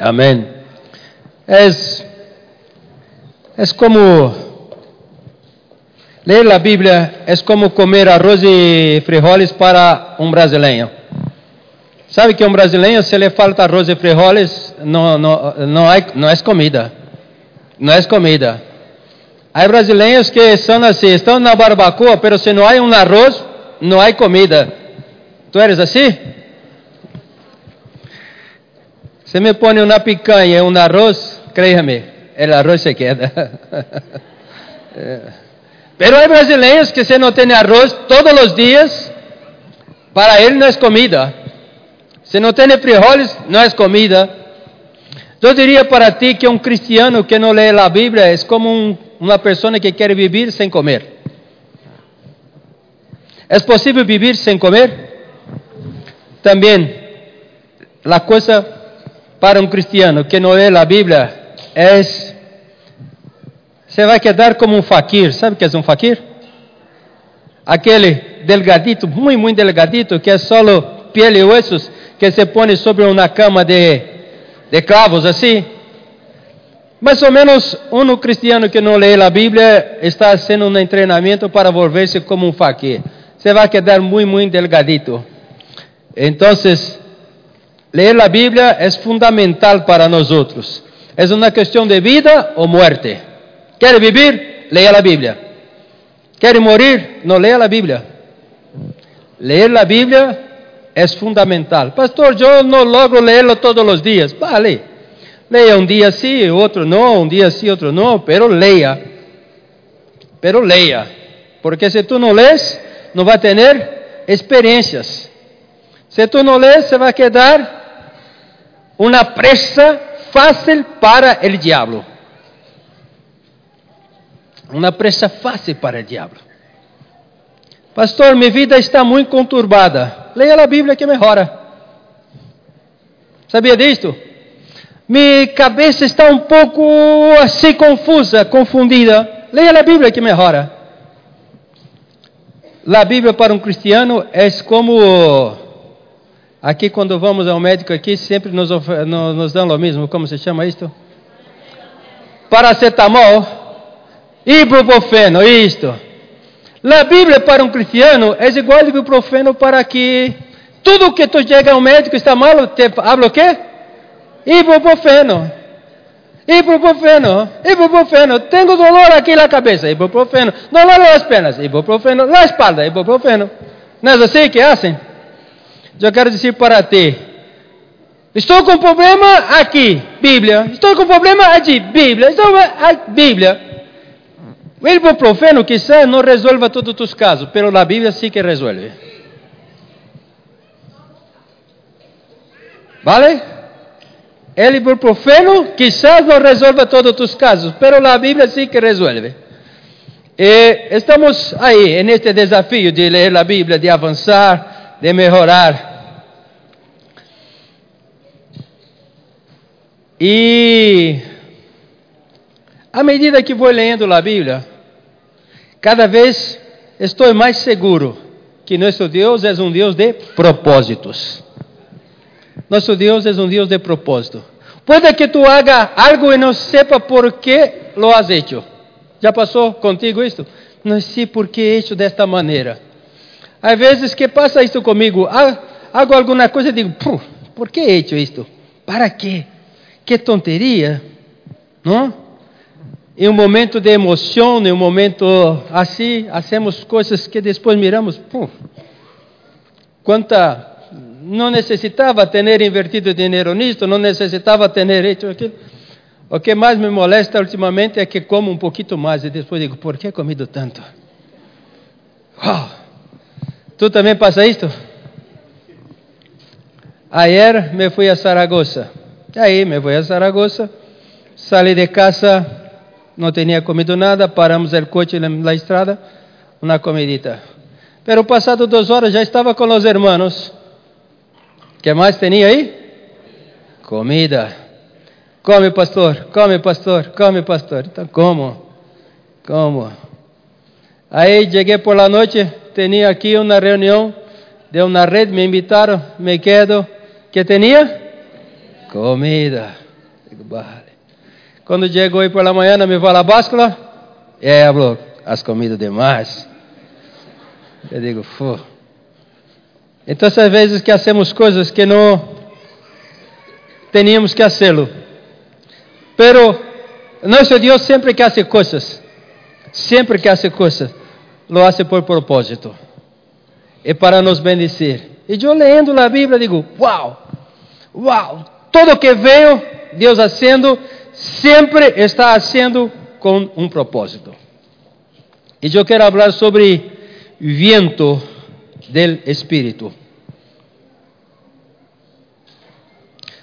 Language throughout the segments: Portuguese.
Amén. Es, es como leer la Biblia, es como comer arroz y frijoles para un brasileño. ¿Sabe que a un brasileño se le falta arroz y frijoles? No, no, no, hay, no es comida. No es comida. Hay brasileños que así, están en la barbacoa, pero si no hay un arroz, no hay comida. ¿Tú eres así? Se me pone una picanha y un arroz, créame, el arroz se queda. Pero hay brasileños que si no tienen arroz todos los días, para él no es comida. Si no tiene frijoles, no es comida. Yo diría para ti que un cristiano que no lee la Biblia es como un, una persona que quiere vivir sin comer. ¿Es posible vivir sin comer? También, la cosa para um cristiano que não lê a Bíblia é você vai quedar como um faquir. Sabe o que é um faquir? Aquele delgadito, muito, muito delgadito, que é só pele e ossos, que se põe sobre uma cama de, de clavos assim. Mais ou menos, um cristiano que não lê a Bíblia está sendo um treinamento para volver-se como um faquir. Você vai quedar muito, muito delgadito. Então, Leer la Biblia es fundamental para nosotros. Es una cuestión de vida o muerte. ¿Quiere vivir? Lea la Biblia. ¿Quiere morir? No lea la Biblia. Leer la Biblia es fundamental. Pastor, yo no logro leerlo todos los días. Vale. Lea un día sí, otro no, un día sí, otro no, pero lea. Pero lea. Porque si tú no lees, no va a tener experiencias. Si tú no lees, se va a quedar una presa fácil para el diablo. Una presa fácil para el diablo. Pastor, minha vida está muito conturbada. Leia a Bíblia que melhora. Sabia disto? Minha cabeça está um pouco assim confusa, confundida. Leia a Bíblia que melhora. A Bíblia para um cristiano é como Aqui, quando vamos ao médico aqui, sempre nos, nos dão o mesmo. Como se chama isto? Paracetamol. Ibuprofeno, isto. A Bíblia para um cristiano é igual ao ibuprofeno para que tudo que tu chega ao médico está mal, te habla o quê? Ibuprofeno. Ibuprofeno, ibuprofeno. Tenho dolor aqui na cabeça, ibuprofeno. Dolor nas pernas, ibuprofeno. Na espalda, ibuprofeno. Não é assim que fazem? Eu quero dizer para ti: estou com problema aqui, Bíblia. Estou com problema aqui, Bíblia. Estou aqui, Bíblia. O ibuprofeno quizás não resolva todos os casos, mas a Bíblia sim que resolve. ¿Vale? El ibuprofeno quizás não resolva todos os casos, mas a Bíblia sim que resolve. E estamos aí, neste desafio de ler a Bíblia, de avançar, de melhorar. E à medida que vou lendo a Bíblia, cada vez estou mais seguro que nosso Deus é um Deus de propósitos. Nosso Deus é um Deus de propósito. Pode que tu haga algo e não sepa por que lo has hecho. Já passou contigo isto? Não sei por que he hecho desta maneira. Às vezes que passa isso comigo, hago alguma coisa e digo, por que he hecho isto? Para quê? Que tonteria, não? Em um momento de emoção, em um momento assim, hacemos coisas que depois miramos, pum, quanta não necessitava ter invertido dinheiro nisto, não necessitava ter hecho aquilo. O que mais me molesta ultimamente é que como um pouquinho mais e depois digo, por que comido tanto? Oh, ¿Tú também passa isto? Ayer me fui a Zaragoza. Aí me fui a Zaragoza. Salí de casa, não tinha comido nada. Paramos o coche na estrada, uma comidita. Pero passado duas horas já estava com os hermanos. que mais tinha aí? Comida. Come, pastor. Come, pastor. Come, pastor. Então, como? Como? Aí cheguei por la noite, tinha aqui uma reunião de uma rede, me invitaram, me quedo. que tinha? Comida. Digo, vale. Quando chego hoje pela manhã, me vou à báscula, é, hablo, has comido demais. Eu digo, fu. Então, às vezes que hacemos coisas que não teníamos que hacerlo. Pero nosso Deus sempre que hace coisas, sempre que hace coisas, lo hace por propósito. É para nos bendecir. E eu lendo a Bíblia digo, uau, uau, tudo que veio Deus fazendo, sempre está fazendo com um propósito. E eu quero falar sobre viento del Espírito.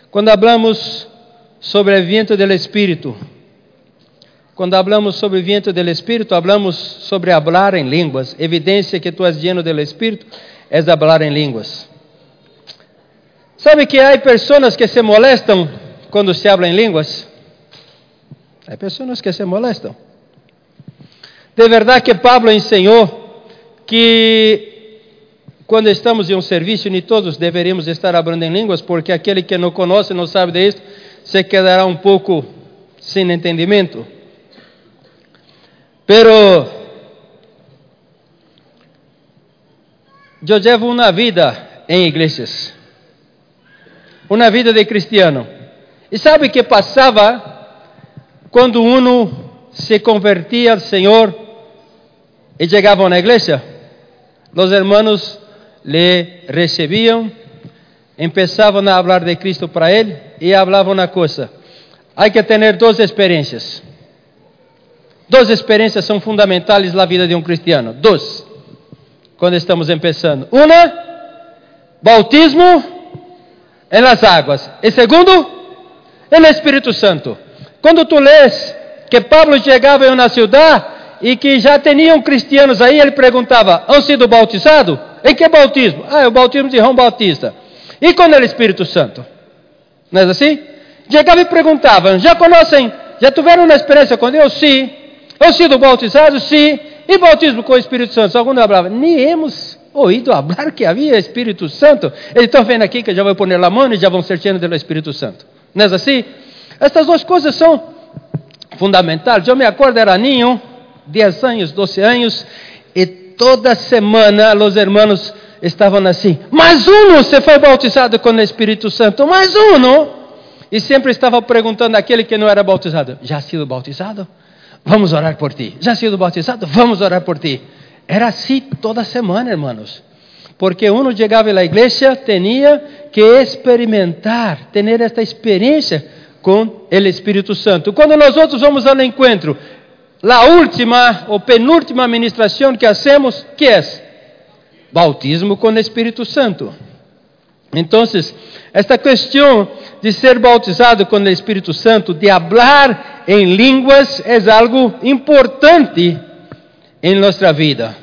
Quando hablamos sobre o viento del Espírito, quando hablamos sobre o viento del Espírito, hablamos sobre hablar em línguas. Evidência que tu és lleno del Espírito é hablar em línguas. Sabe que há pessoas que se molestam quando se habla em línguas? Há pessoas que se molestam. De verdade que Pablo ensinou que quando estamos em um serviço, nem todos deveríamos estar falando em línguas, porque aquele que não conhece, não sabe disso, se quedará um pouco sem entendimento. Pero eu levo uma vida em igrejas, uma vida de cristiano. E sabe o que passava quando uno se convertia ao Senhor e chegava na igreja? Os hermanos le recebiam, empezavam a falar de Cristo para ele e falavam uma coisa: há que ter duas experiências. Duas experiências são fundamentais na vida de um cristiano. Duas. Quando estamos começando. Uma, bautismo em las águas. E segundo, o Espírito Santo. Quando tu lês que Pablo chegava em uma cidade e que já tinham cristianos aí, ele perguntava: "Han sido bautizados?" Em que bautismo? Ah, é o bautismo de João Bautista. E com o Espírito Santo? Não é assim? Chegava e perguntavam: já conhecem, já tiveram uma experiência com Deus? Sim. Ou sido bautizados? Sim. E bautismo com o Espírito Santo? Alguns falavam: nem hemos ouído falar que havia Espírito Santo. Eles estão vendo aqui que já vou pôr a mão e já vão ser cheios do Espírito Santo. Não é assim? Estas duas coisas são fundamentais. Eu me acordo, era ninho, 10 anos, 12 anos, e toda semana os hermanos estavam assim: mais um se foi bautizado com o Espírito Santo, mais um. E sempre estava perguntando àquele que não era bautizado: já sido bautizado? Vamos orar por ti. Já sido bautizado? Vamos orar por ti. Era assim toda semana, hermanos. Porque uno chegava à igreja, tinha que experimentar, ter esta experiência com o Espírito Santo. Quando nós outros vamos ao encontro, a última ou penúltima administração que hacemos, que é? Bautismo com o Espírito Santo. Então, esta questão de ser bautizado com o Espírito Santo, de hablar em línguas, é algo importante em nossa vida.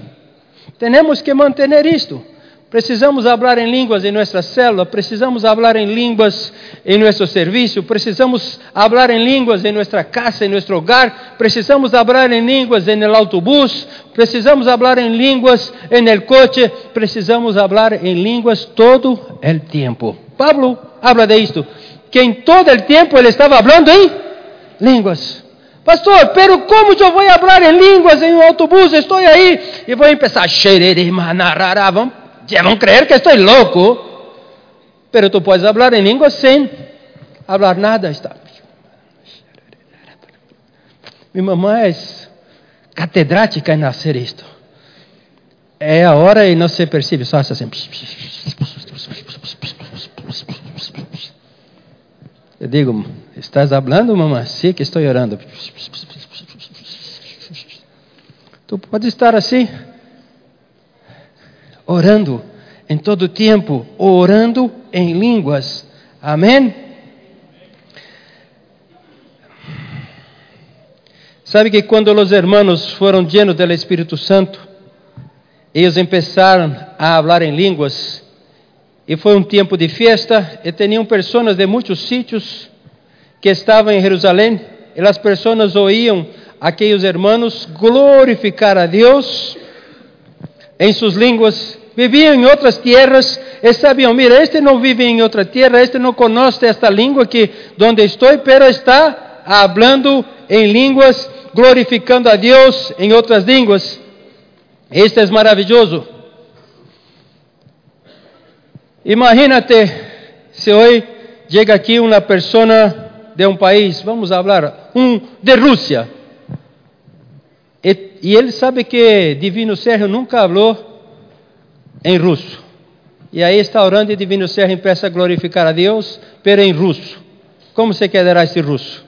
Temos que manter isto. Precisamos falar em línguas em nossa célula, precisamos falar em línguas em nosso serviço, precisamos falar em línguas em nossa casa, em nosso hogar, precisamos falar em línguas em el autobús, precisamos falar em línguas em el coche, precisamos falar em línguas todo el tempo. Pablo habla de isto, que em todo el tempo ele estava falando em línguas. Pastor, pero como eu vou falar em línguas em um autobús? Estou aí e vou começar vamos ya van a creer que estoy loco, pero tú puedes hablar en lengua sin hablar nada. Está. Mi mamá es catedrática en hacer esto. É a hora e não se percebe, só assim. Eu digo, estás hablando, mamãe? Sim, que estou orando. Tu pode estar assim orando em todo tempo, orando em línguas. Amém? Sabe que quando os hermanos foram llenos do Espírito Santo, eles começaram a falar em línguas, e foi um tempo de festa, e tinham pessoas de muitos sítios que estavam em Jerusalém, e as pessoas ouíam aqueles hermanos glorificar a Deus em suas línguas viviam em outras tierras está bien, mira, este no vive en otra tierra, este no conoce esta lengua que donde estoy, pero está hablando en lenguas, glorificando a Dios en otras lenguas. Este es maravilloso. Imagínate se hoy llega aquí una persona de un país, vamos a hablar, un, de Rusia, e, e ele sabe que Divino Sérgio nunca falou em russo. E aí está orando e Divino empieza a glorificar a Deus, pero em russo. Como você quedará esse russo?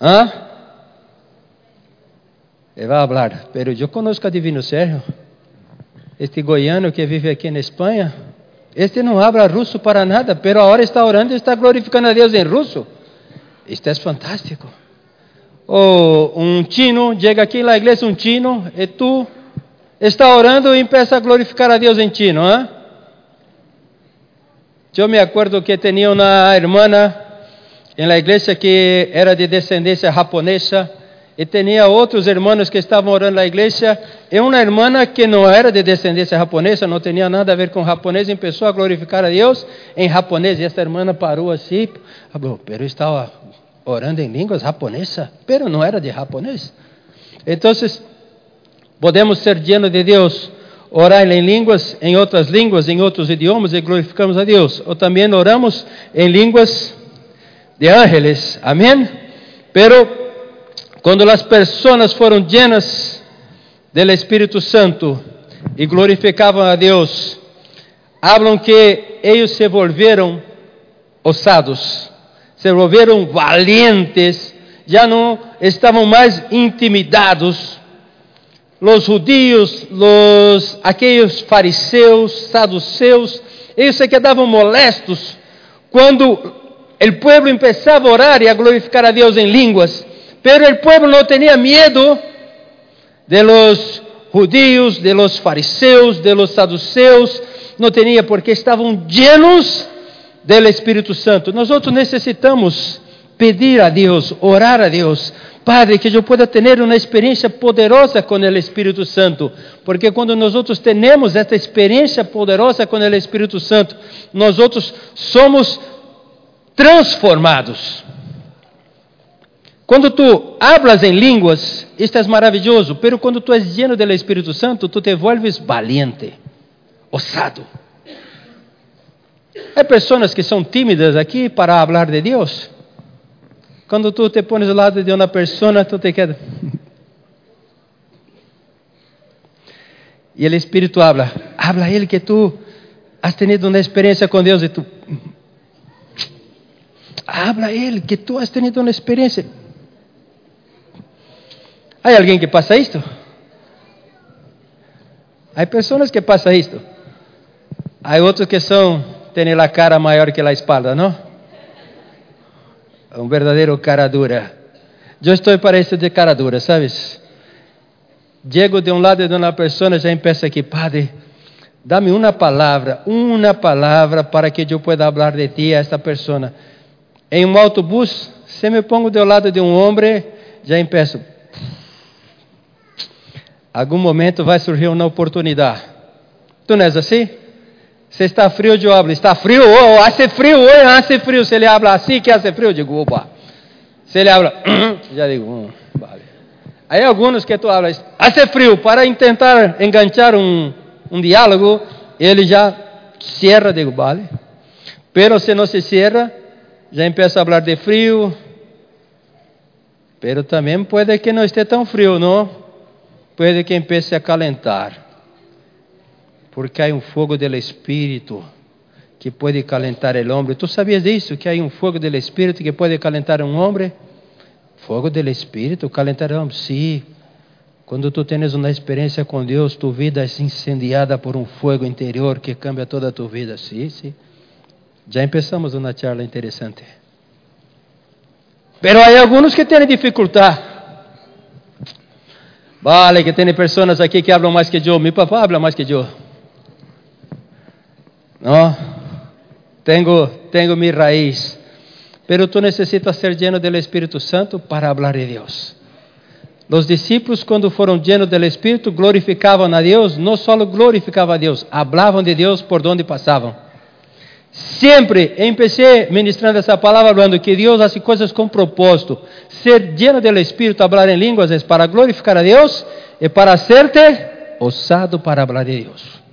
Hã? Ele vai falar, pero eu conosco a Divino Sérgio, este goiano que vive aqui na Espanha, este não habla russo para nada, pero agora está orando e está glorificando a Deus em russo. Isto é fantástico. Ou um chino, chega aqui na igreja um chino, e tu está orando e empieza a glorificar a Deus em chino. ¿eh? Eu me acordo que tinha uma irmã na igreja que era de descendência japonesa e tinha outros irmãos que estavam orando na igreja, e uma irmã que não era de descendência japonesa, não tinha nada a ver com japonês, começou a glorificar a Deus em japonês, e essa irmã parou assim, falou, pero estava orando em línguas japonesas, pero não era de japonês. Então, podemos ser llenos de Deus, orar em línguas, em outras línguas, em outros idiomas, e glorificamos a Deus. Ou também oramos em línguas de ángeles, amém? Pero quando as pessoas foram llenas do Espírito Santo e glorificavam a Deus, hablam que eles se volveram ousados, se volveram valientes, já não estavam mais intimidados. Os judios, los, aqueles fariseus, saduceus, eles se quedavam molestos quando o povo começava a orar e a glorificar a Deus em línguas Pero el pueblo no tenía miedo de los judíos, de los fariseos, de los saduceos, não tinha porque estavam llenos do Espírito Santo. Nós outros necessitamos pedir a Deus, orar a Deus, Padre, que eu pueda ter uma experiência poderosa com o Espírito Santo, porque quando nós outros temos esta experiência poderosa com o Espírito Santo, nós outros somos transformados. Quando tu hablas em línguas, isto é maravilhoso, pero quando tu és lleno do Espírito Santo, tu te vuelves valiente, osado. Há pessoas que são tímidas aqui para falar de Deus. Quando tu te pones ao lado de uma pessoa, tu te quedas. E o Espírito habla, habla ele que tu has tenido uma experiência com Deus e tu habla ele que tu has tenido uma experiência. Há alguém que passa isto? Há pessoas que passam isto. Há outros que são, têm a cara maior que a espalda, não? Um verdadeiro cara dura. Eu estou para de cara dura, sabes? Chego de um lado de uma pessoa, já empeça aqui, Padre, dá-me uma palavra, uma palavra para que eu pueda falar de ti a esta pessoa. Em um autobus, se me pongo do lado de um homem, já empeço, algum momento vai surgir uma oportunidade. Tu não és assim? Se está frio, eu hablo, está frio, oh, hace frio, oh, hace frio. Se ele habla assim, que hace frio, eu digo, opa. Se ele habla, já digo, hum, vale. Aí alguns que tu hablas, hace frio, para tentar enganchar um, um diálogo, ele já cierra, digo, vale. Pero se não se cierra, já empieza a falar de frio. Pero também pode que não esteja tão frio, não? puede que empiece a calentar, porque há um fogo do Espírito que pode calentar o homem. ¿Tú sabias disso? Que há um fogo do Espírito que pode calentar um homem? Fogo do Espírito, calentar o homem, sim. Quando tu tens uma experiência com Deus, tu vida é incendiada por um fogo interior que cambia toda a tua vida. Sim, sim. Já começamos uma charla interessante. Pero há alguns que têm dificuldade. Vale, que tem pessoas aqui que hablam mais que eu. Mi papá habla mais que eu. Não? Tenho, tenho minha raiz. Pero tu necessitas ser lleno do Espírito Santo para hablar de Deus. Los discípulos, quando foram llenos del Espírito, glorificavam a Deus, não só glorificavam a Deus, hablavam de Deus por onde passavam. Sempre empecé ministrando essa palavra falando que Deus hace coisas com propósito. Ser lleno del Espírito, hablar em línguas é para glorificar a Deus e para hacerte osado para hablar de Deus.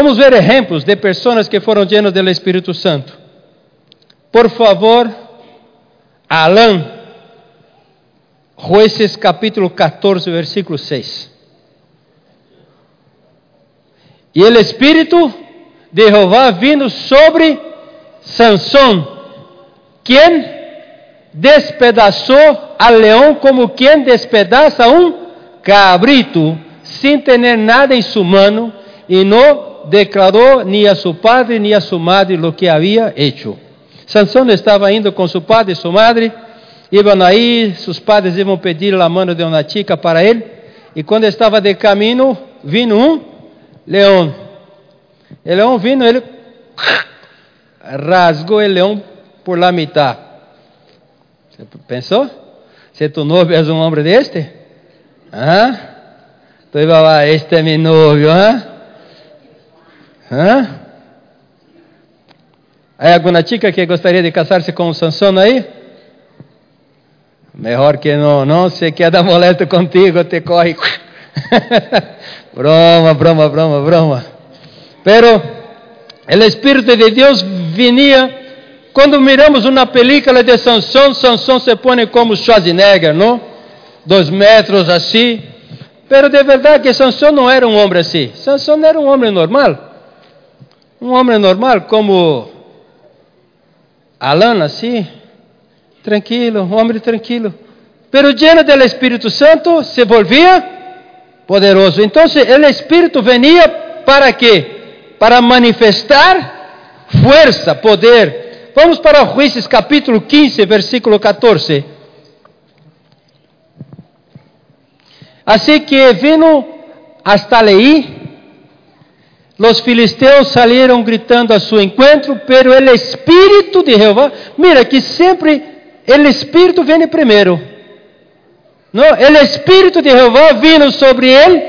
Vamos ver exemplos de pessoas que foram llenos do Espírito Santo. Por favor, Alan, Jueces capítulo 14, versículo 6. E o Espírito de Jehová vino sobre Sansón, quien despedaçou al leão como quien despedaça um cabrito, sem ter nada em sua mano, e não declarou nem a seu padre nem a sua madre lo que havia hecho. Sansón estava indo com seu padre e sua madre, iam aí, seus padres iam pedir a mano de uma chica para ele, e quando estava de caminho, vino um leão. O leão vino, ele rasgou o leão por la mitad. Você pensou? Se tu novio és um homem deste? ¿Ah? Tu iba a este é meu novio, ¿ah? ¿Ah? Há alguma chica que gostaria de casar-se com o Sansão aí? Melhor que não, não, se queda molesto contigo, te corre. broma, broma, broma, broma. Pero o Espírito de Deus vinha. Quando miramos uma película de Sansão, Sansão se põe como Schwarzenegger, não? Dois metros assim. Pero de verdade que Sansão não era um homem assim. Sansão era um homem normal. Um homem normal como Alan, assim tranquilo, um homem tranquilo. Pero lleno del Espírito Santo se volvia poderoso. Então, o Espírito venia para quê? Para manifestar força, poder. Vamos para Juízes capítulo 15, versículo 14. Assim que vino hasta Leí, os filisteus saíram gritando a seu encontro, pero o Espírito de Jeová, mira que sempre o Espírito vem primeiro. Não, o Espírito de Jeová vino sobre ele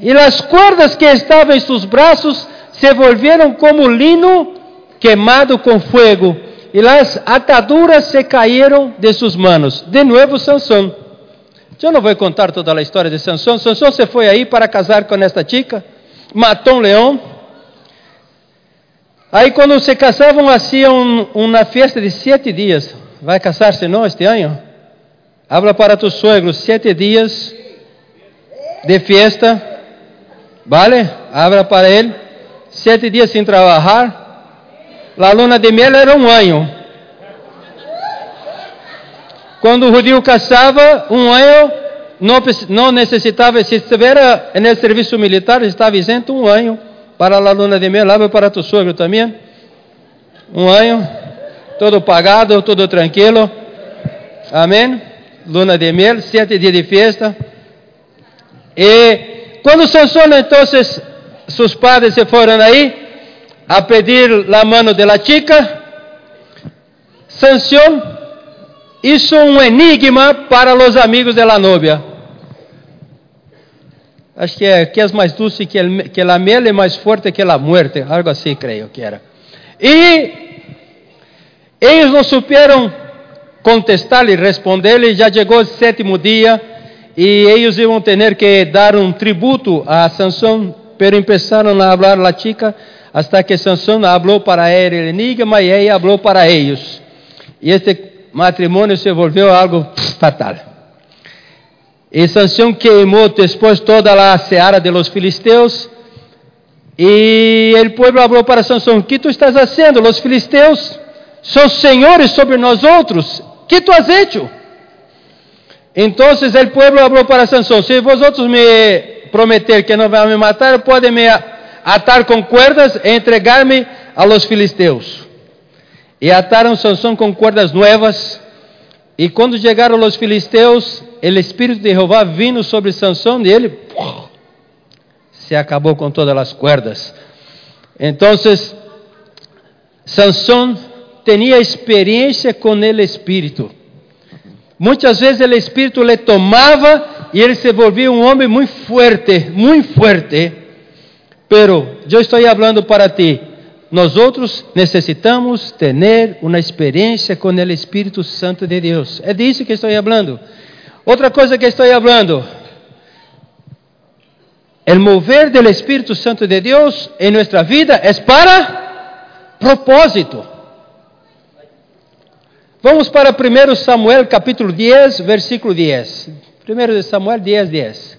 e as cordas que estavam em seus braços se volvieron como lino queimado com fogo e as ataduras se caíram de suas manos. De novo, Sansão. Eu não vou contar toda a história de Sansão. Sansão se foi aí para casar com esta chica, matou um leão. Aí, quando se casavam, faziam uma festa de sete dias. Vai casar-se não este ano? Habla para tu suegro sete dias de fiesta, ¿vale? Habla para ele sete dias sem trabalhar. La luna de miel era um ano. Quando o judeu casava, um ano não, necessitava, se estivera no serviço militar, estava isento um ano para a luna de miel. Habla para tu suegro também. Um ano todo pagado, todo tranquilo. Amém? Luna de miel, sete dias de festa. E quando Sansão, então, seus padres se foram aí a pedir a mão de la chica, Sansão hizo um enigma para os amigos de la novia. Acho que é que é mais doce que, el, que la miel é mais forte que a muerte, algo assim creio que era. E eles não souberam contestar-lhe, responder-lhe. Já chegou o sétimo dia e eles iam ter que dar um tributo a Sansão, pero começaram a falar la chica hasta que Sansão falou para ele o enigma e ela falou para eles. E este matrimônio se volveu algo fatal. E Sansão queimou depois toda a seara de los filisteus. E o povo falou para Sansão: que tu estás fazendo? Os filisteus são senhores sobre nós outros. Que tu has hecho? Então o povo falou para Sansão: Se vosotros me prometer que não vai me matar, podem me atar com cuerdas e entregar-me a los filisteus. E ataram Sansão com cuerdas novas. E quando chegaram os filisteus, o Espírito de Jeová vino sobre Sansão e ele se acabou com todas as cuerdas. Então, Sansão tinha experiência com o Espírito. muitas vezes o Espírito le tomava e ele se volvia um homem muito forte, muito forte. Pero eu estou falando para ti, nós outros necessitamos ter uma experiência com o Espírito Santo de Deus. É disso que estou falando. Outra coisa que estou falando, o mover do Espírito Santo de Deus em nossa vida é para propósito. Vamos para 1 Samuel capítulo 10, versículo 10. 1 Samuel 10, 10.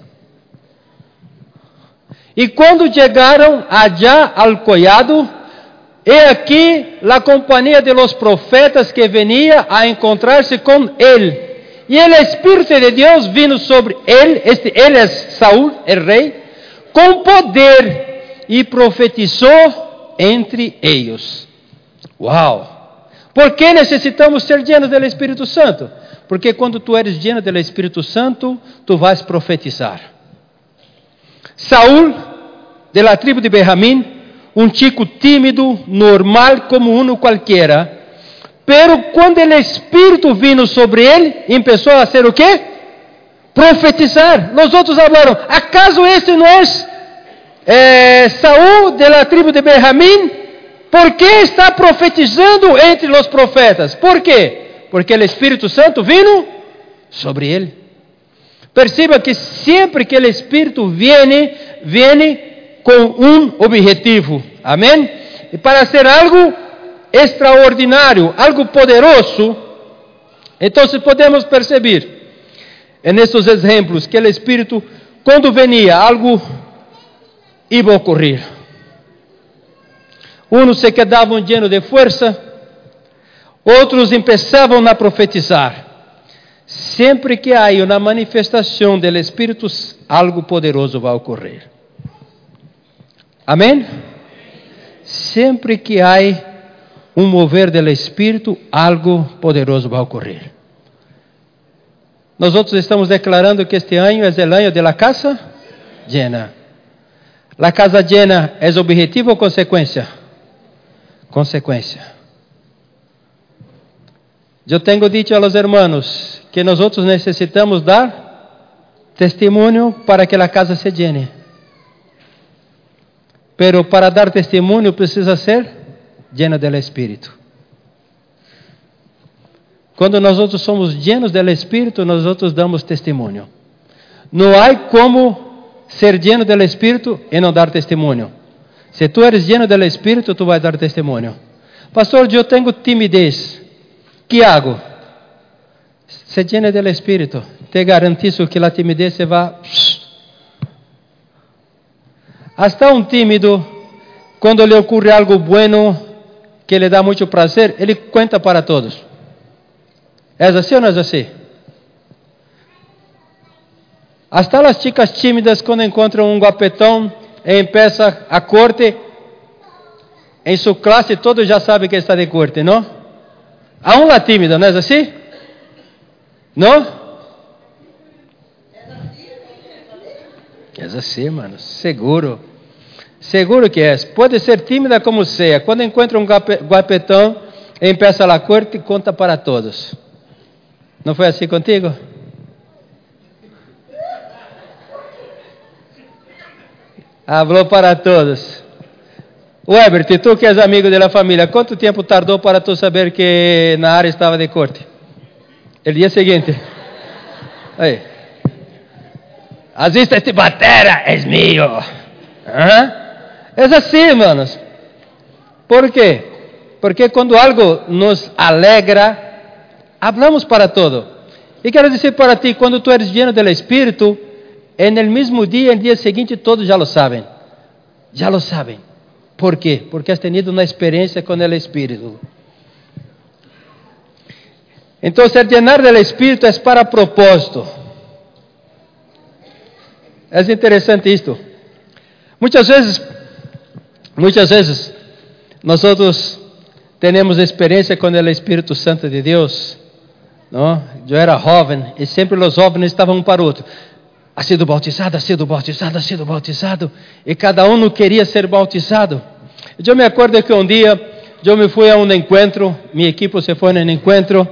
E quando chegaram allá ao collado, He aqui a companhia de los profetas que venia a encontrar-se com ele. E o Espírito de Deus vino sobre ele, este, ele é Saul, o rei, com poder e profetizou entre eles. Uau! Por que necessitamos ser llenos do Espírito Santo? Porque quando tu eres lleno do Espírito Santo, tu vais profetizar. Saul, de la tribo de Benjamim, um chico tímido, normal como uno qualquer. Pero quando o Espírito vino sobre ele, começou a ser o quê? Profetizar. Nós outros falaram: ¿acaso este não é Saúl de la tribo de Benjamim? ¿Por que está profetizando entre os profetas? ¿Por quê? Porque o Espírito Santo vino sobre ele. Perceba que sempre que o Espírito viene, viene com um objetivo. Amém? E para ser algo extraordinário, algo poderoso, então podemos perceber nesses exemplos que o Espírito, quando venia, algo ia ocorrer. Uns se quedavam llenos de força, outros começavam a profetizar. Sempre que há uma manifestação do Espírito, algo poderoso vai ocorrer. Amém? Sempre que há um mover do Espírito, algo poderoso vai ocorrer. Nós outros estamos declarando que este ano é o ano de la casa llena. La casa llena é objetivo ou consequência? Consequência. Eu tenho dito a los hermanos que nós outros necessitamos dar testemunho para que a casa se llene. Pero para dar testemunho precisa ser lleno del Espírito. Quando nós outros somos llenos del Espírito, nós outros damos testemunho. Não há como ser lleno del Espírito e não dar testemunho. Se tu eres lleno del Espírito, tu vai dar testemunho. Pastor, eu tenho timidez. Que hago? Se llene del Espírito. Te garantizo que a timidez se vai Hasta um tímido, quando lhe ocorre algo bueno que lhe dá muito prazer, ele conta para todos. É assim ou não é assim? Hasta as chicas tímidas, quando encontram um guapetão empieza a corte, em sua classe todos já sabem que está de corte, não? Há uma tímida, não é assim? Não? É assim, mano, seguro. Seguro que é. Pode ser tímida como seja. Quando encontra um guapetão, empieza a corte e conta para todos. Não foi assim contigo? Falou para todos. Weber, tu que és amigo da família, quanto tempo tardou para tu saber que na área estava de corte? O dia seguinte. Aí. Assista este batera, é meu. Hã? É assim, manos. ¿Por quê? Porque quando algo nos alegra, hablamos para todo. E quero dizer para ti, quando tu eres lleno do Espírito, en el mismo dia, no dia seguinte, todos já lo sabem. Já lo sabem. ¿Por quê? Porque has tenido uma experiência com o Espírito. Então, ser llenar do Espírito é para propósito. É interessante isto. Muitas vezes Muitas vezes, nós temos experiência com o Espírito Santo de Deus. Não? Eu era jovem e sempre os jovens estavam um para o outro. Ha sido bautizado, ha sido bautizado, ha sido bautizado. E cada um queria ser bautizado. Eu me acordo que um dia eu me fui a um encontro, minha equipe se foi no encontro,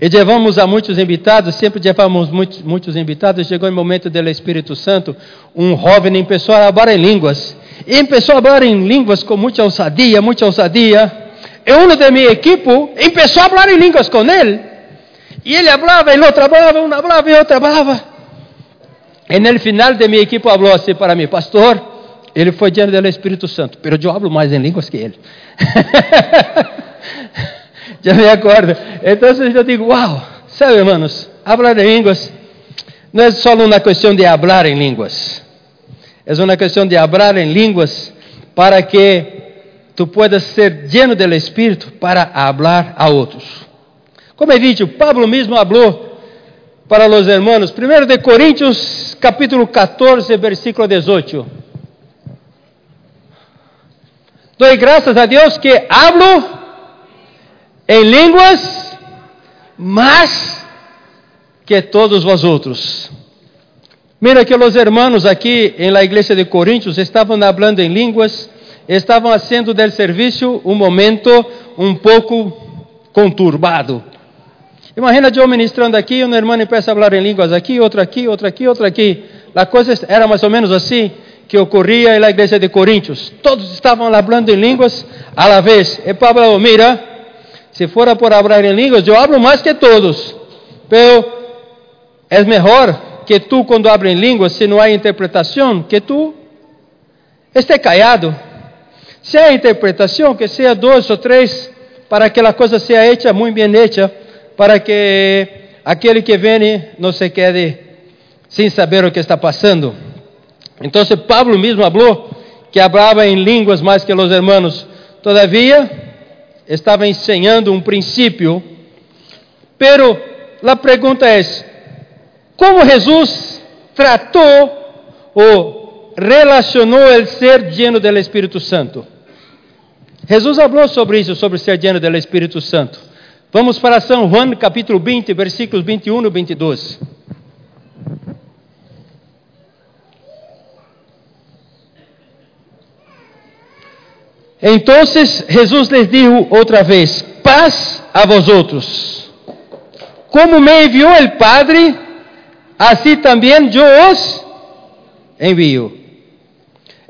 E levamos a muitos invitados, sempre levamos muitos, muitos invitados. Chegou o momento do Espírito Santo, um jovem começou a falar em línguas. E começou a falar em línguas com muita ousadia, muita ousadia. E um de meu equipe começou a falar em línguas com ele. E ele falava, e outro falava, um falava e outro falava. E no final de minha equipe falou assim para mim, pastor, ele foi lleno do Espírito Santo, pero eu hablo mais em línguas que ele. Já me acordo. Então eu digo, uau, sabe, hermanos, hablar em línguas não é só uma questão de hablar em línguas. É uma questão de hablar em línguas para que tu puedas ser lleno do Espírito para hablar a outros. Como he dicho, Pablo mesmo falou para os hermanos, 1 de Coríntios, capítulo 14, versículo 18. Doy graças a Deus que hablo em línguas mais que todos vosotros. Mira que os hermanos aqui em la igreja de Coríntios estavam falando em línguas, estavam fazendo del serviço um momento um pouco conturbado. Imagina eu ministrando aqui, um irmão começa a falar em línguas aqui, outro aqui, outro aqui, outro aqui. A coisa era mais ou menos assim que ocorria na igreja de Coríntios. Todos estavam falando em línguas a la vez. E Pablo, mira, se fora por falar em línguas, eu hablo mais que todos. Pero é melhor que tu, quando abres em línguas, se não há interpretação, que tu esteja callado. Se há interpretação, que seja dois ou três, para que a coisa seja hecha muito bem hecha, para que aquele que vem não se quede sem saber o que está passando. Então, Pablo mesmo falou que hablaba em línguas mais que os hermanos. Todavia, estava ensinando um princípio. Pero a pergunta é: como Jesus tratou ou relacionou o ser lleno do Espírito Santo? Jesus falou sobre isso, sobre ser lleno do Espírito Santo. Vamos para São Juan, capítulo 20, versículos 21 e 22. Então Jesus lhes dijo outra vez: Paz a vosotros. Como me enviou o Padre, assim também eu os envio.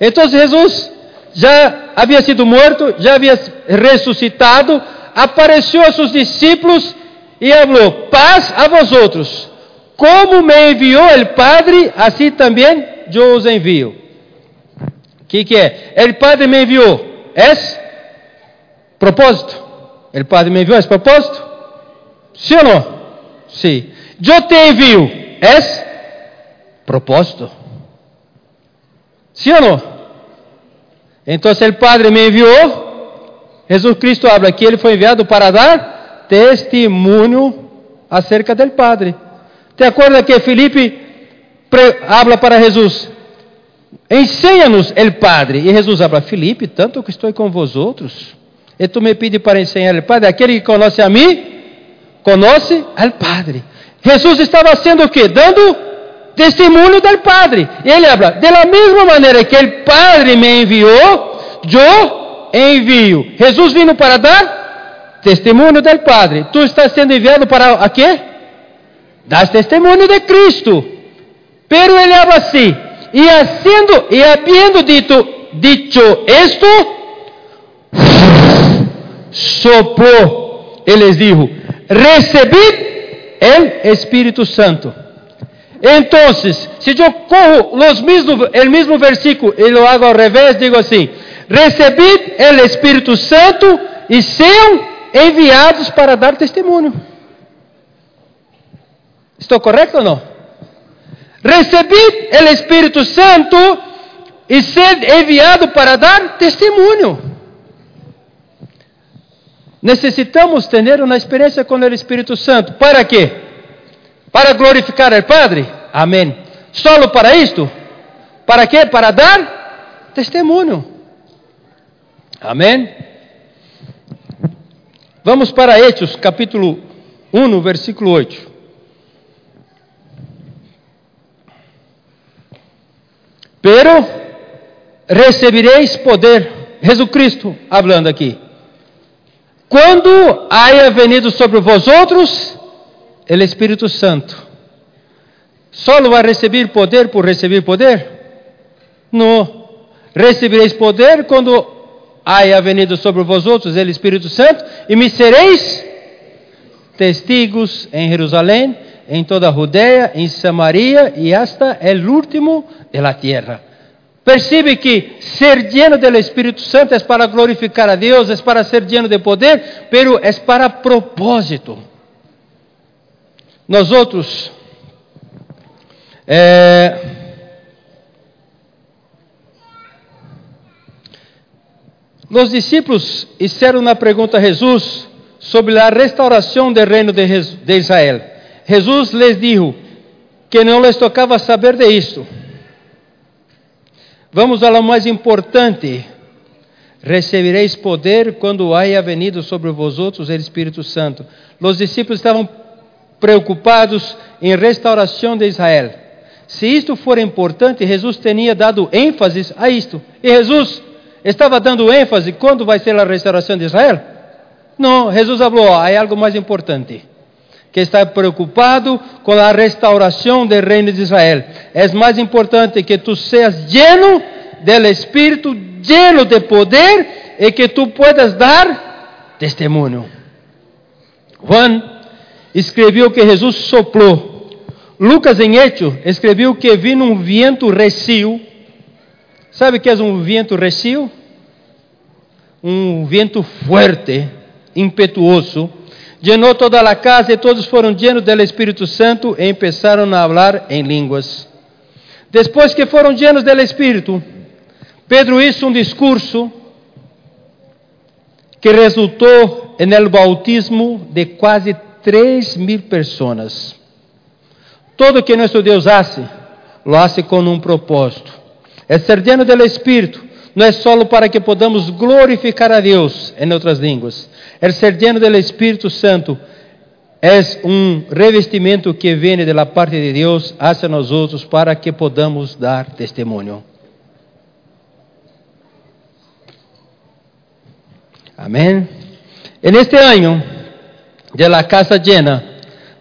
Então Jesus já havia sido morto, já havia ressuscitado, apareceu a seus discípulos e falou: Paz a vosotros. Como me enviou o Padre, assim também eu os envio. O que, que é? O Padre me enviou es propósito. El Padre me envió, es propósito. ¿Sí o no? Sí. Yo te envío, es propósito. ¿Sí o no? Entonces el Padre me envió, Jesucristo habla que ele foi enviado para dar testemunho acerca del Padre. ¿Te acuerdas que Felipe habla para Jesus? Ensina-nos el Padre. E Jesus fala, Filipe, tanto que estou com vós outros, e tu me pede para ensinar o Padre. Aquele que conhece a mim, conhece al Padre. Jesus estava sendo o quê? Dando testemunho do Padre. E ele fala, de la mesma maneira que o Padre me enviou, eu envio. Jesus vindo para dar testemunho do Padre. Tu estás sendo enviado para a quê? Dar testemunho de Cristo. Pero ele fala assim, y haciendo y habiendo dicho, dicho esto, sopló y les dijo, recibid el Espíritu Santo. Entonces, si yo cojo los mismos, el mismo versículo y lo hago al revés, digo así, recibid el Espíritu Santo y sean enviados para dar testemunho. ¿Estou correto ou não? Recebid o Espírito Santo e sed enviado para dar testemunho. Necessitamos ter uma experiência com o Espírito Santo. ¿Para quê? Para glorificar al Padre? Amém. Solo para isto? ¿Para quê? Para dar testemunho. Amém. Vamos para Hechos, capítulo 1, versículo 8. Pero recebereis poder, Jesucristo falando aqui. Quando haya venido sobre vós outros el Espíritu Santo, ¿solo va a recibir poder por recibir poder? No. Recebereis poder quando haya venido sobre vosotros el Espírito Santo e me sereis testigos em Jerusalém, em toda a Judea, em Samaria e hasta el último de la tierra. Percebe que ser lleno del Espírito Santo é para glorificar a Deus, é para ser lleno de poder, pero é para propósito. Nós outros, é, os discípulos fizeram uma pergunta a Jesus sobre a restauração do reino de, Israel. Jesus les dijo que não les tocava saber de isto. Vamos a lo mais importante. Recebereis poder quando haya venido sobre vosotros o Espírito Santo. Os discípulos estavam preocupados em restauração de Israel. Se isto for importante, Jesus tinha dado ênfase a isto. E Jesus estava dando ênfase quando vai ser a restauração de Israel? Não, Jesus falou, há algo mais importante. Que está preocupado com a restauração do reino de Israel. É mais importante que tu seas lleno del Espírito, lleno de poder e que tu puedas dar testemunho. Juan escreveu que Jesus soprou. Lucas em Hecho escreveu que vino um vento recio. Sabe o que é um vento recio? Um vento forte, impetuoso. Llenou toda a casa e todos foram llenos do Espírito Santo e começaram a falar em línguas. Depois que foram llenos do Espírito, Pedro hizo um discurso que resultou no bautismo de quase 3 mil pessoas. Todo que nosso Deus hace, lo hace com um propósito. É ser lleno do Espírito não é só para que podamos glorificar a Deus em outras línguas. É ser lleno do Espírito Santo é um revestimento que vem da parte de Deus hacia nós outros para que podamos dar testemunho. Amém? E neste ano de la casa llena,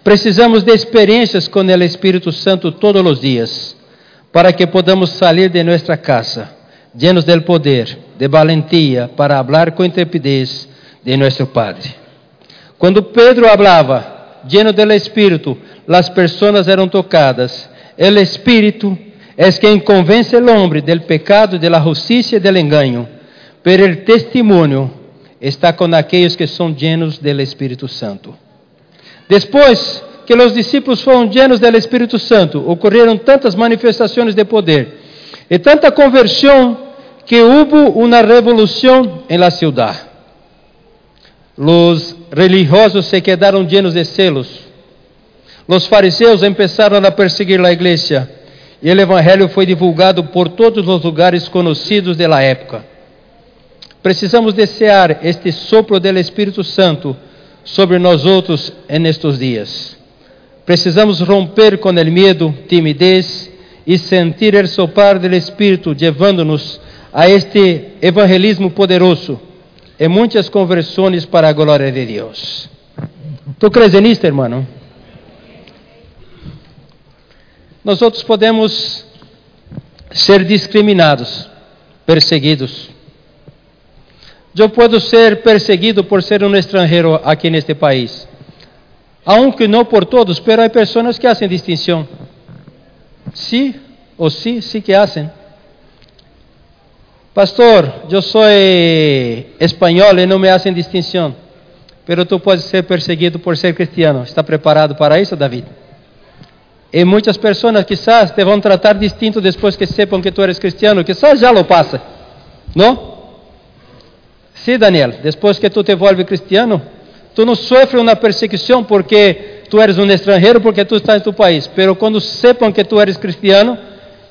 precisamos de experiências com o Espírito Santo todos os dias, para que podamos sair de nossa casa llenos del poder, de valentia, para hablar com intrepidez de nosso Padre. Quando Pedro falava, lleno del Espírito, as pessoas eram tocadas. El Espírito é quem convence o homem del pecado, de la justiça e del engaño, pero el testemunho está com aqueles que são llenos del Espírito Santo. Depois que os discípulos foram llenos del Espírito Santo, ocorreram tantas manifestações de poder e tanta conversão que hubo uma revolução em la ciudad. Los religiosos se quedaram llenos de celos. Los fariseus começaram a perseguir a igreja e o evangelho foi divulgado por todos os lugares conhecidos da época. Precisamos desear este sopro do Espírito Santo sobre nós outros nestes dias. Precisamos romper com o medo, timidez e sentir o soprar do Espírito, levando-nos a este evangelismo poderoso e muitas conversões para a glória de Deus. Tu crees nisto, hermano? Nós outros podemos ser discriminados, perseguidos eu posso ser perseguido por ser um estrangeiro aqui neste país. Aunque não por todos, pero há pessoas que fazem distinção. Sí ou sí, sí que hacen. Pastor, eu sou espanhol e não me hacen distinção. Pero tu podes ser perseguido por ser cristiano. ¿Está preparado para isso, David? E muitas pessoas quizás te vão tratar distinto depois que sepam que tu eres cristiano. Quizás já lo passa. Não? Sí, Daniel, depois que tu te vuelves cristiano, tu não sofres uma perseguição porque tu eres um estrangeiro, porque tu estás em tu país. Pero quando sepam que tu eres cristiano,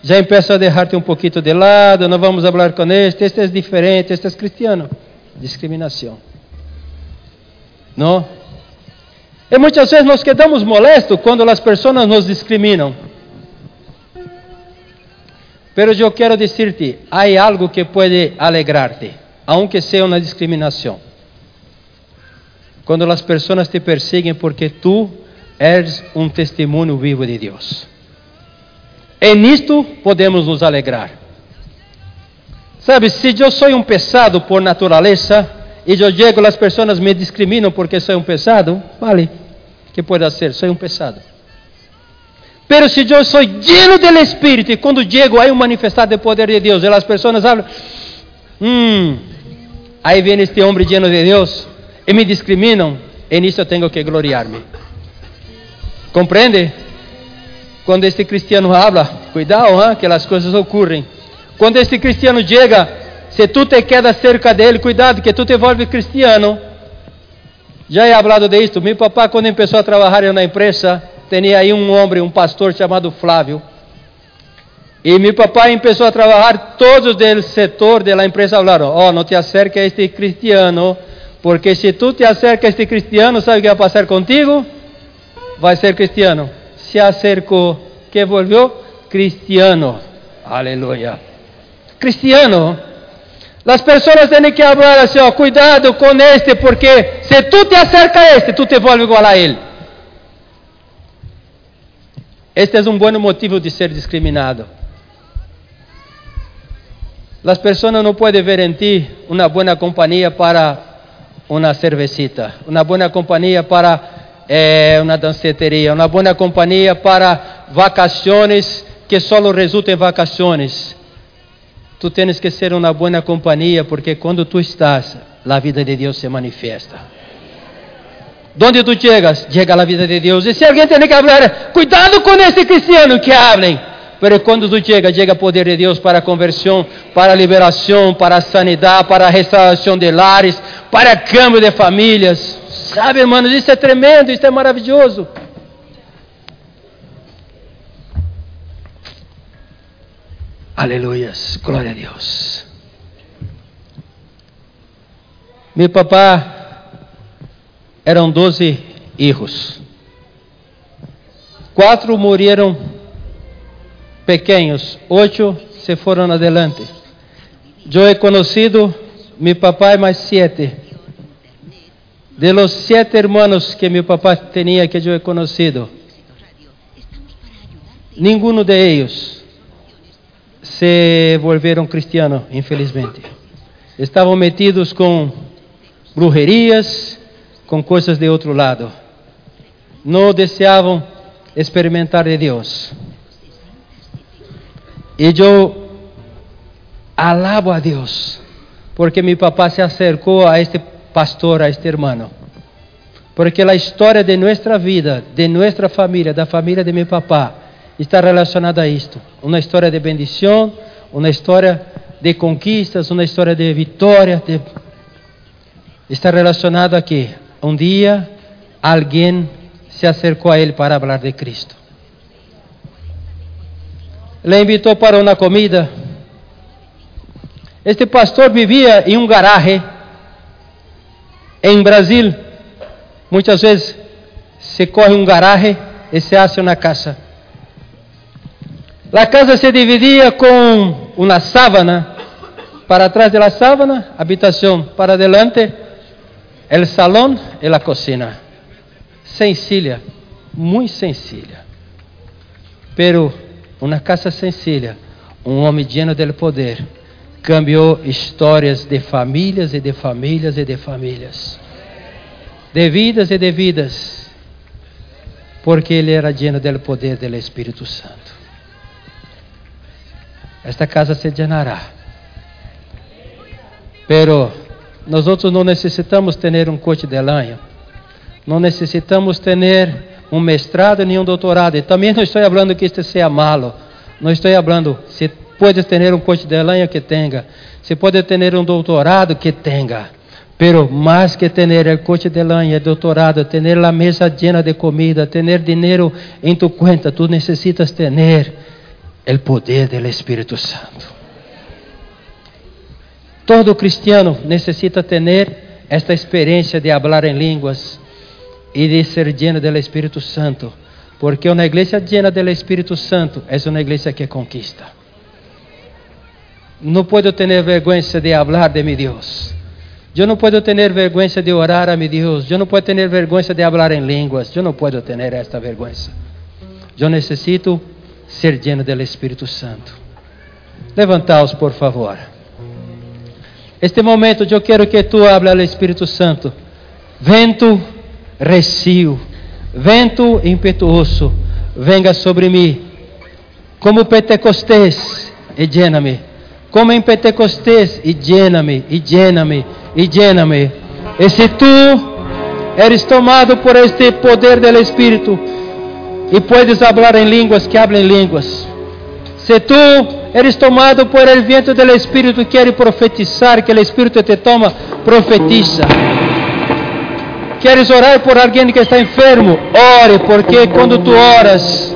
já começam a deixar-te um pouquinho de lado, não vamos falar com este, este é diferente, este é cristiano. Discriminação. Não? E muitas vezes nos quedamos molestos quando as pessoas nos discriminam. Pero eu quero dizer-te, há algo que pode alegrarte aunque sea una discriminación. Cuando las personas te persiguen porque tú és um testemunho vivo de Deus. E nisto podemos nos alegrar. Sabe, se eu sou um pesado por natureza e eu chego, as pessoas me discriminam porque sou um pesado, vale, que pode ser, sou um pesado. Pero se eu sou lleno do Espírito e quando chego há um manifestar do poder de Deus, e as pessoas falam, hum, aí vem este homem lleno de Deus e me discriminam, e nisso eu tenho que gloriar-me. Compreende? Quando este cristiano habla, cuidado, hein, que as coisas ocorrem. Quando este cristiano chega, se tu te quedas cerca dele, cuidado, que tu te volves cristiano. Já he hablado de isto. Meu papá, quando começou a trabalhar na empresa, tinha aí um homem, um pastor chamado Flávio. E meu papai começou a trabalhar, todos do setor da empresa falaram: Oh, não te acerques a este cristiano, porque se tu te acercas a este cristiano, sabe o que vai passar contigo? Vai ser cristiano se acercou, que volvió cristiano. Aleluya. Cristiano. Las personas tienen que hablar así, cuidado con este, porque si tú te acercas a este, tú te vuelves igual a él. Este es un buen motivo de ser discriminado. Las personas no pueden ver en ti una buena compañía para una cervecita, una buena compañía para é uma danceteria, uma boa companhia para vacações que só resultam em vacações. Tu tens que ser uma boa companhia, porque quando tu estás, a vida de Deus se manifesta. Donde tu chegas, chega a vida de Deus. E se alguém tem que falar, cuidado com esse cristiano que hablem. Mas quando tu chega, chega o poder de Deus para conversão, para liberação, para sanidade, para restauração de lares, para câmbio de famílias. Sabe, irmãos, isso é tremendo, isso é maravilhoso. Aleluias, glória a Deus. Meu papá eram doze filhos. Quatro morreram pequenos, oito se foram adelante. Eu he conhecido meu papai mais sete. De los siete hermanos que mi papá tenía que yo he conocido, ninguno de ellos se volvieron cristianos, infelizmente. Estavam metidos com brujerias, com coisas de outro lado. Não deseavam experimentar de Deus. E eu alabo a Deus, porque meu papá se acercou a este pastor, a este hermano. Porque a história de nossa vida, de nossa família, da família de meu papá, está relacionada a isto. Uma história de bendição, uma história de conquistas, uma história de vitória. De... Está relacionado a que um dia alguém se acercou a ele para falar de Cristo. Le invitou para uma comida. Este pastor vivia em um garaje em Brasil, muitas vezes se corre um garaje e se hace uma casa. A casa se dividia com uma sábana, para trás da sábana, habitação, para adelante, o salão e a cocina. Sencilla, muito sencilla. Pero uma casa sencilla, um homem lleno del poder cambiou histórias de famílias e de famílias e de famílias, de vidas e de vidas, porque ele era lleno do poder do Espírito Santo. Esta casa se llenará. Pero nós não necessitamos ter um coche de lanha, não necessitamos ter um mestrado nem um doutorado. E também não estou falando que isto seja malo, não estou falando se Puedes tener un coche de leña que tenga, se puede tener un doutorado que tenga, pero más que tener el coche de leña, el doutorado, tener la mesa llena de comida, tener dinero en tu cuenta, tú necesitas tener el poder del Espíritu Santo. Todo cristiano necessita ter esta experiência de falar em línguas e de ser lleno do Espírito Santo, porque uma igreja llena do Espírito Santo é uma igreja que conquista. No puedo tener vergüenza de hablar de mi Dios. Eu não posso ter vergonha de orar a meu Deus. Eu não posso ter vergonha de falar em línguas. Eu não posso ter esta vergonha. Eu necessito ser lleno do Espírito Santo. Levantaos, por favor. Este momento eu quero que tu hable ao Espírito Santo. Vento recio, vento impetuoso, venga sobre mim. Como Pentecostés, e llena-me. Como em Pentecostés, e llena-me, e llena-me e llena-me. E se tu eres tomado por este poder del Espírito e puedes hablar em línguas, que hable em línguas. Se tu eres tomado por el viento del Espírito e queres profetizar, que o Espírito te toma, profetiza. Queres orar por alguém que está enfermo? Ore, porque quando tu oras,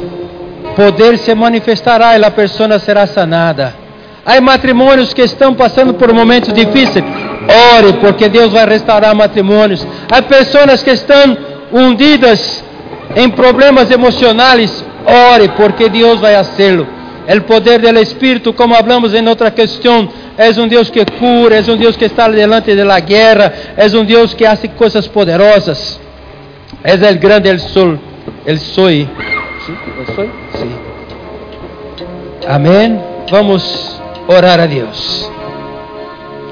poder se manifestará e a pessoa será sanada. Há matrimônios que estão passando por momentos difíceis. Ore, porque Deus vai restaurar matrimônios. Há pessoas que estão hundidas em problemas emocionais. Ore, porque Deus vai fazê-lo. O poder do Espírito, como hablamos em outra questão, é um Deus que cura, é um Deus que está delante da guerra, é um Deus que hace coisas poderosas. É o grande el sol, el soy. ¿Sí? ¿El soy? Sí. Amém. Vamos orar a Deus.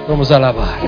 Vamos alabar.